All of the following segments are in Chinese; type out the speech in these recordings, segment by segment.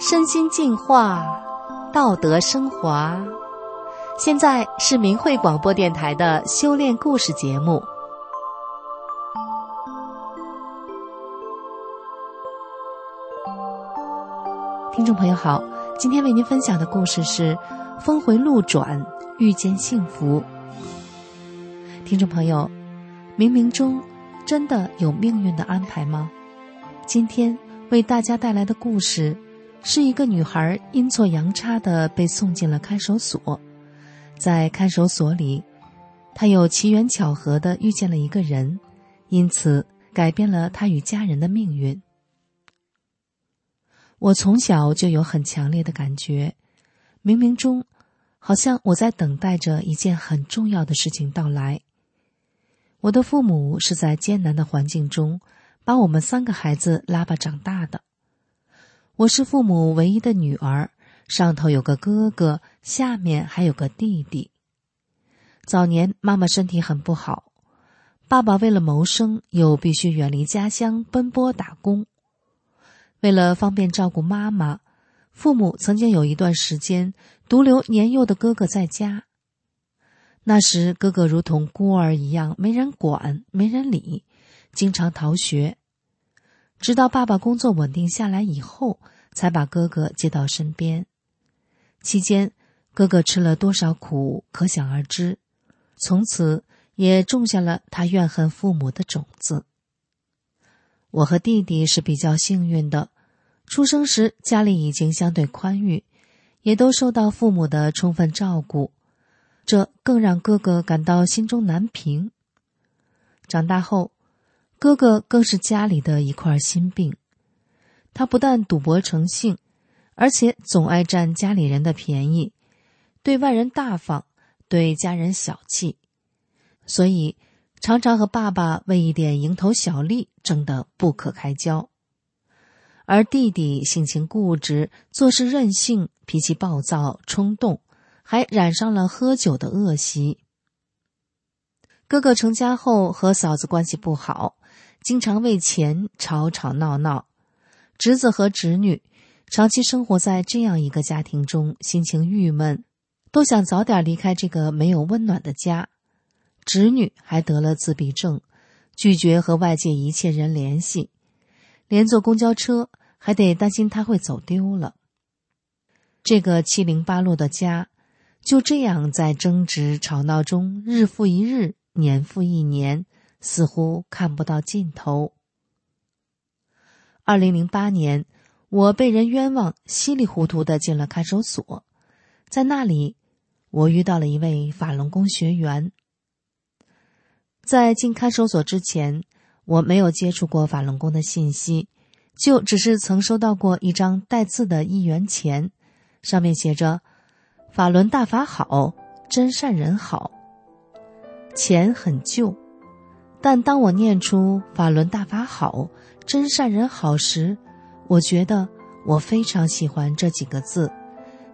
身心净化，道德升华。现在是明慧广播电台的修炼故事节目。听众朋友好，今天为您分享的故事是《峰回路转，遇见幸福》。听众朋友，冥冥中真的有命运的安排吗？今天为大家带来的故事。是一个女孩阴错阳差的被送进了看守所，在看守所里，她有奇缘巧合的遇见了一个人，因此改变了她与家人的命运。我从小就有很强烈的感觉，冥冥中，好像我在等待着一件很重要的事情到来。我的父母是在艰难的环境中，把我们三个孩子拉拔长大的。我是父母唯一的女儿，上头有个哥哥，下面还有个弟弟。早年妈妈身体很不好，爸爸为了谋生又必须远离家乡奔波打工。为了方便照顾妈妈，父母曾经有一段时间独留年幼的哥哥在家。那时哥哥如同孤儿一样，没人管，没人理，经常逃学。直到爸爸工作稳定下来以后，才把哥哥接到身边。期间，哥哥吃了多少苦，可想而知。从此，也种下了他怨恨父母的种子。我和弟弟是比较幸运的，出生时家里已经相对宽裕，也都受到父母的充分照顾，这更让哥哥感到心中难平。长大后。哥哥更是家里的一块心病，他不但赌博成性，而且总爱占家里人的便宜，对外人大方，对家人小气，所以常常和爸爸为一点蝇头小利争得不可开交。而弟弟性情固执，做事任性，脾气暴躁冲动，还染上了喝酒的恶习。哥哥成家后和嫂子关系不好。经常为钱吵吵闹闹，侄子和侄女长期生活在这样一个家庭中，心情郁闷，都想早点离开这个没有温暖的家。侄女还得了自闭症，拒绝和外界一切人联系，连坐公交车还得担心他会走丢了。这个七零八落的家，就这样在争执吵闹中日复一日，年复一年。似乎看不到尽头。二零零八年，我被人冤枉，稀里糊涂的进了看守所，在那里，我遇到了一位法轮功学员。在进看守所之前，我没有接触过法轮功的信息，就只是曾收到过一张带字的一元钱，上面写着“法轮大法好，真善人好”，钱很旧。但当我念出“法轮大法好，真善人好”时，我觉得我非常喜欢这几个字，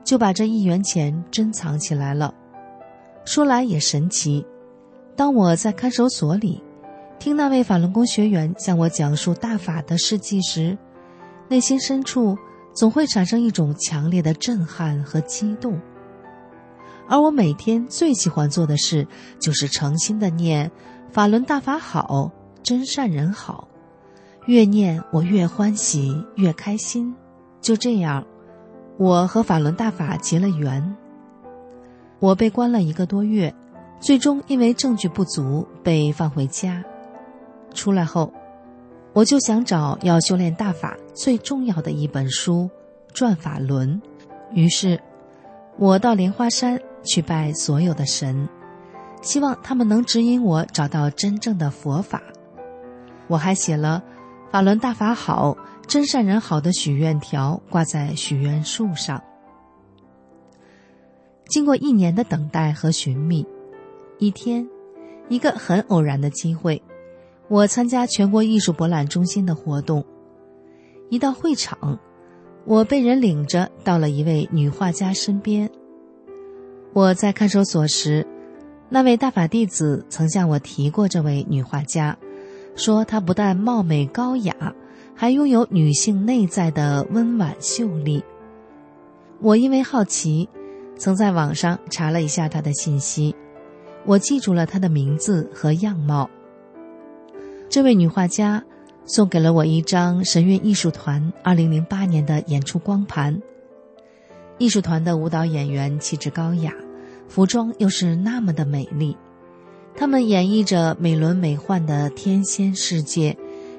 就把这一元钱珍藏起来了。说来也神奇，当我在看守所里听那位法轮功学员向我讲述大法的事迹时，内心深处总会产生一种强烈的震撼和激动。而我每天最喜欢做的事，就是诚心的念。法轮大法好，真善人好，越念我越欢喜，越开心。就这样，我和法轮大法结了缘。我被关了一个多月，最终因为证据不足被放回家。出来后，我就想找要修炼大法最重要的一本书《转法轮》，于是，我到莲花山去拜所有的神。希望他们能指引我找到真正的佛法。我还写了“法轮大法好，真善人好”的许愿条，挂在许愿树上。经过一年的等待和寻觅，一天，一个很偶然的机会，我参加全国艺术博览中心的活动。一到会场，我被人领着到了一位女画家身边。我在看守所时，那位大法弟子曾向我提过这位女画家，说她不但貌美高雅，还拥有女性内在的温婉秀丽。我因为好奇，曾在网上查了一下她的信息，我记住了她的名字和样貌。这位女画家送给了我一张神韵艺术团2008年的演出光盘。艺术团的舞蹈演员气质高雅，服装又是那么的美丽，他们演绎着美轮美奂的天仙世界，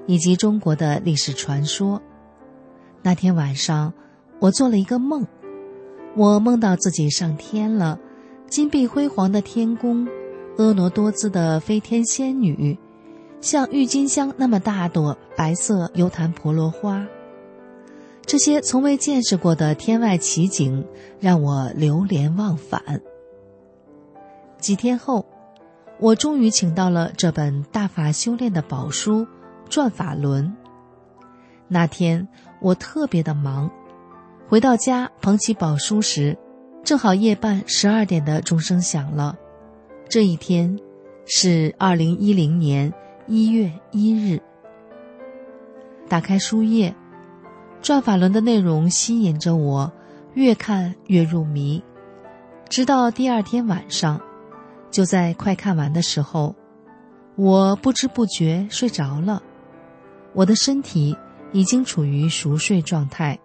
以及中国的历史传说。那天晚上，我做了一个梦，我梦到自己上天了，金碧辉煌的天宫，婀娜多姿的飞天仙女，像郁金香那么大朵白色油檀婆罗花。这些从未见识过的天外奇景，让我流连忘返。几天后，我终于请到了这本大法修炼的宝书《转法轮》。那天我特别的忙，回到家捧起宝书时，正好夜半十二点的钟声响了。这一天是二零一零年一月一日。打开书页。转法轮的内容吸引着我，越看越入迷，直到第二天晚上，就在快看完的时候，我不知不觉睡着了。我的身体已经处于熟睡状态，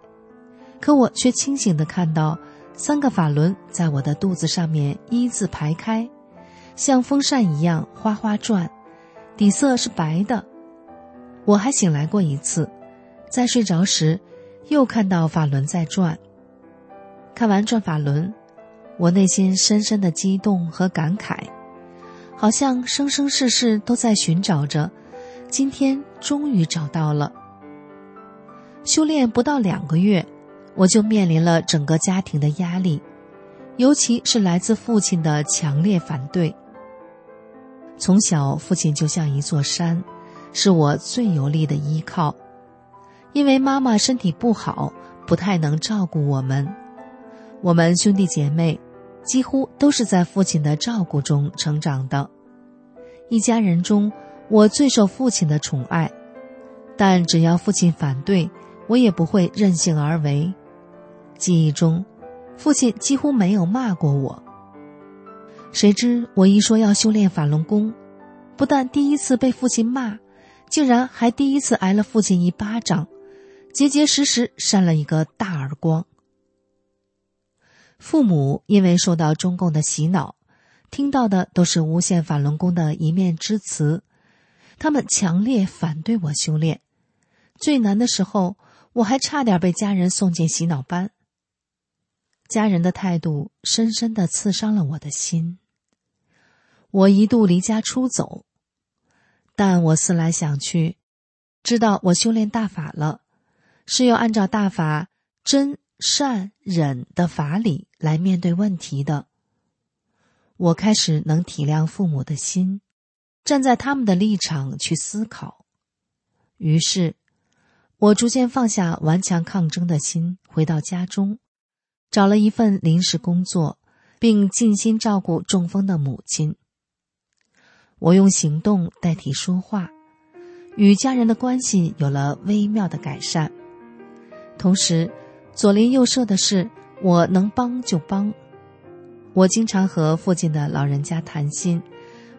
可我却清醒的看到三个法轮在我的肚子上面一字排开，像风扇一样哗哗转，底色是白的。我还醒来过一次，在睡着时。又看到法轮在转。看完转法轮，我内心深深的激动和感慨，好像生生世世都在寻找着，今天终于找到了。修炼不到两个月，我就面临了整个家庭的压力，尤其是来自父亲的强烈反对。从小，父亲就像一座山，是我最有力的依靠。因为妈妈身体不好，不太能照顾我们，我们兄弟姐妹几乎都是在父亲的照顾中成长的。一家人中，我最受父亲的宠爱，但只要父亲反对，我也不会任性而为。记忆中，父亲几乎没有骂过我。谁知我一说要修炼法轮功，不但第一次被父亲骂，竟然还第一次挨了父亲一巴掌。结结实实扇了一个大耳光。父母因为受到中共的洗脑，听到的都是诬陷法轮功的一面之词，他们强烈反对我修炼。最难的时候，我还差点被家人送进洗脑班。家人的态度深深的刺伤了我的心。我一度离家出走，但我思来想去，知道我修炼大法了。是要按照大法真善忍的法理来面对问题的。我开始能体谅父母的心，站在他们的立场去思考。于是，我逐渐放下顽强抗争的心，回到家中，找了一份临时工作，并尽心照顾中风的母亲。我用行动代替说话，与家人的关系有了微妙的改善。同时，左邻右舍的事，我能帮就帮。我经常和附近的老人家谈心，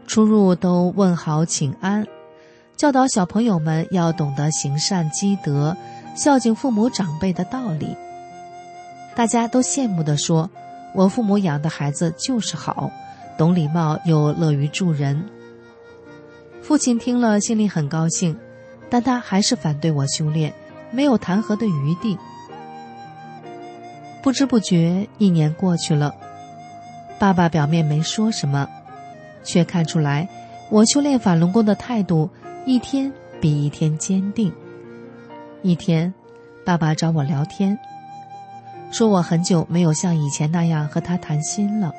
出入都问好请安，教导小朋友们要懂得行善积德、孝敬父母长辈的道理。大家都羡慕地说：“我父母养的孩子就是好，懂礼貌又乐于助人。”父亲听了心里很高兴，但他还是反对我修炼。没有弹劾的余地。不知不觉，一年过去了，爸爸表面没说什么，却看出来我修炼法轮功的态度一天比一天坚定。一天，爸爸找我聊天，说我很久没有像以前那样和他谈心了。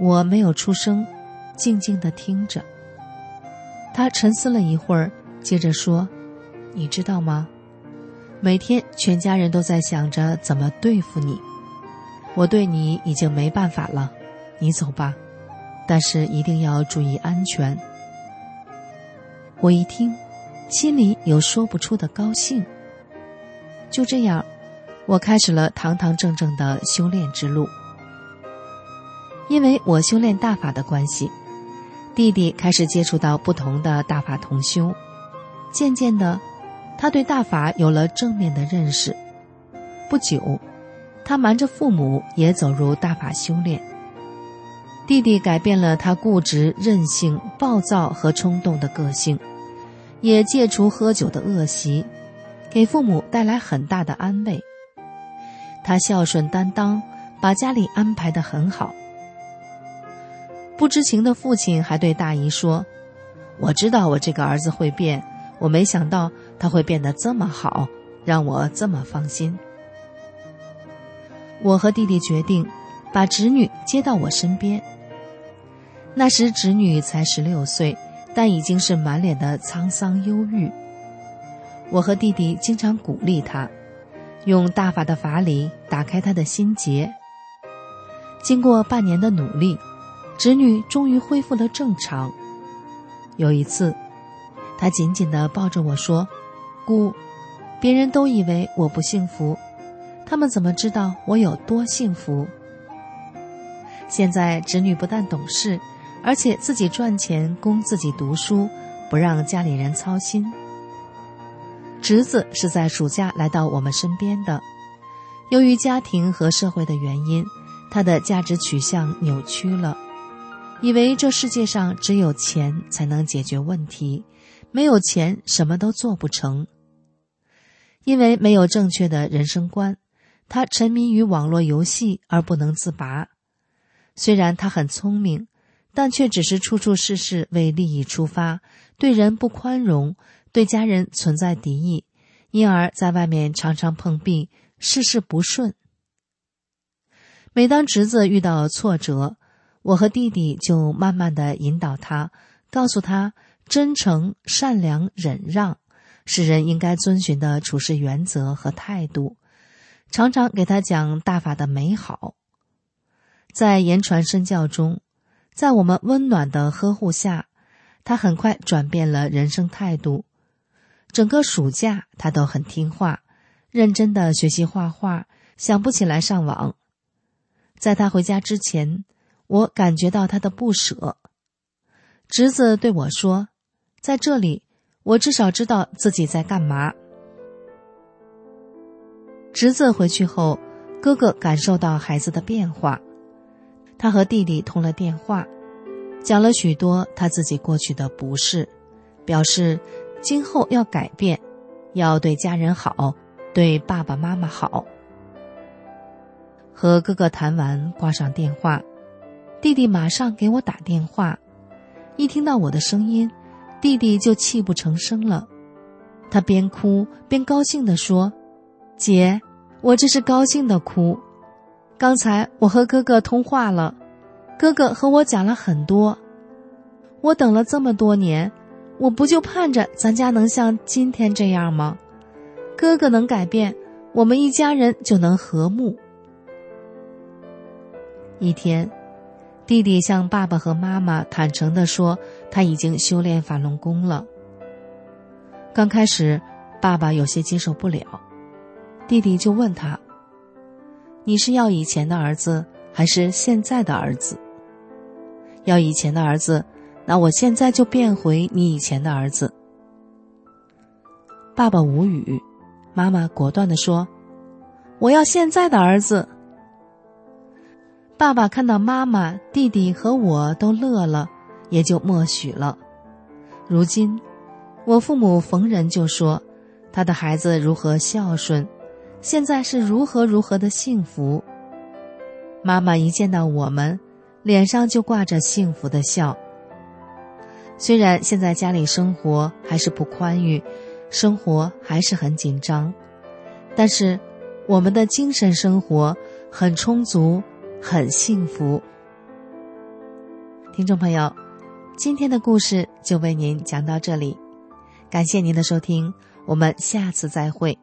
我没有出声，静静的听着。他沉思了一会儿，接着说：“你知道吗？”每天，全家人都在想着怎么对付你。我对你已经没办法了，你走吧，但是一定要注意安全。”我一听，心里有说不出的高兴。就这样，我开始了堂堂正正的修炼之路。因为我修炼大法的关系，弟弟开始接触到不同的大法同修，渐渐的，他对大法有了正面的认识。不久，他瞒着父母也走入大法修炼。弟弟改变了他固执、任性、暴躁和冲动的个性，也戒除喝酒的恶习，给父母带来很大的安慰。他孝顺担当，把家里安排的很好。不知情的父亲还对大姨说：“我知道我这个儿子会变，我没想到他会变得这么好，让我这么放心。”我和弟弟决定把侄女接到我身边。那时侄女才十六岁，但已经是满脸的沧桑忧郁。我和弟弟经常鼓励她，用大法的法理打开她的心结。经过半年的努力，侄女终于恢复了正常。有一次，她紧紧地抱着我说：“姑，别人都以为我不幸福，他们怎么知道我有多幸福？”现在侄女不但懂事。而且自己赚钱供自己读书，不让家里人操心。侄子是在暑假来到我们身边的，由于家庭和社会的原因，他的价值取向扭曲了，以为这世界上只有钱才能解决问题，没有钱什么都做不成。因为没有正确的人生观，他沉迷于网络游戏而不能自拔。虽然他很聪明。但却只是处处事事为利益出发，对人不宽容，对家人存在敌意，因而在外面常常碰壁，事事不顺。每当侄子遇到挫折，我和弟弟就慢慢的引导他，告诉他真诚、善良、忍让是人应该遵循的处事原则和态度，常常给他讲大法的美好，在言传身教中。在我们温暖的呵护下，他很快转变了人生态度。整个暑假，他都很听话，认真的学习画画，想不起来上网。在他回家之前，我感觉到他的不舍。侄子对我说：“在这里，我至少知道自己在干嘛。”侄子回去后，哥哥感受到孩子的变化。他和弟弟通了电话，讲了许多他自己过去的不是，表示今后要改变，要对家人好，对爸爸妈妈好。和哥哥谈完，挂上电话，弟弟马上给我打电话。一听到我的声音，弟弟就泣不成声了。他边哭边高兴地说：“姐，我这是高兴的哭。”刚才我和哥哥通话了，哥哥和我讲了很多。我等了这么多年，我不就盼着咱家能像今天这样吗？哥哥能改变，我们一家人就能和睦。一天，弟弟向爸爸和妈妈坦诚的说，他已经修炼法轮功了。刚开始，爸爸有些接受不了，弟弟就问他。你是要以前的儿子，还是现在的儿子？要以前的儿子，那我现在就变回你以前的儿子。爸爸无语，妈妈果断的说：“我要现在的儿子。”爸爸看到妈妈、弟弟和我都乐了，也就默许了。如今，我父母逢人就说，他的孩子如何孝顺。现在是如何如何的幸福。妈妈一见到我们，脸上就挂着幸福的笑。虽然现在家里生活还是不宽裕，生活还是很紧张，但是我们的精神生活很充足，很幸福。听众朋友，今天的故事就为您讲到这里，感谢您的收听，我们下次再会。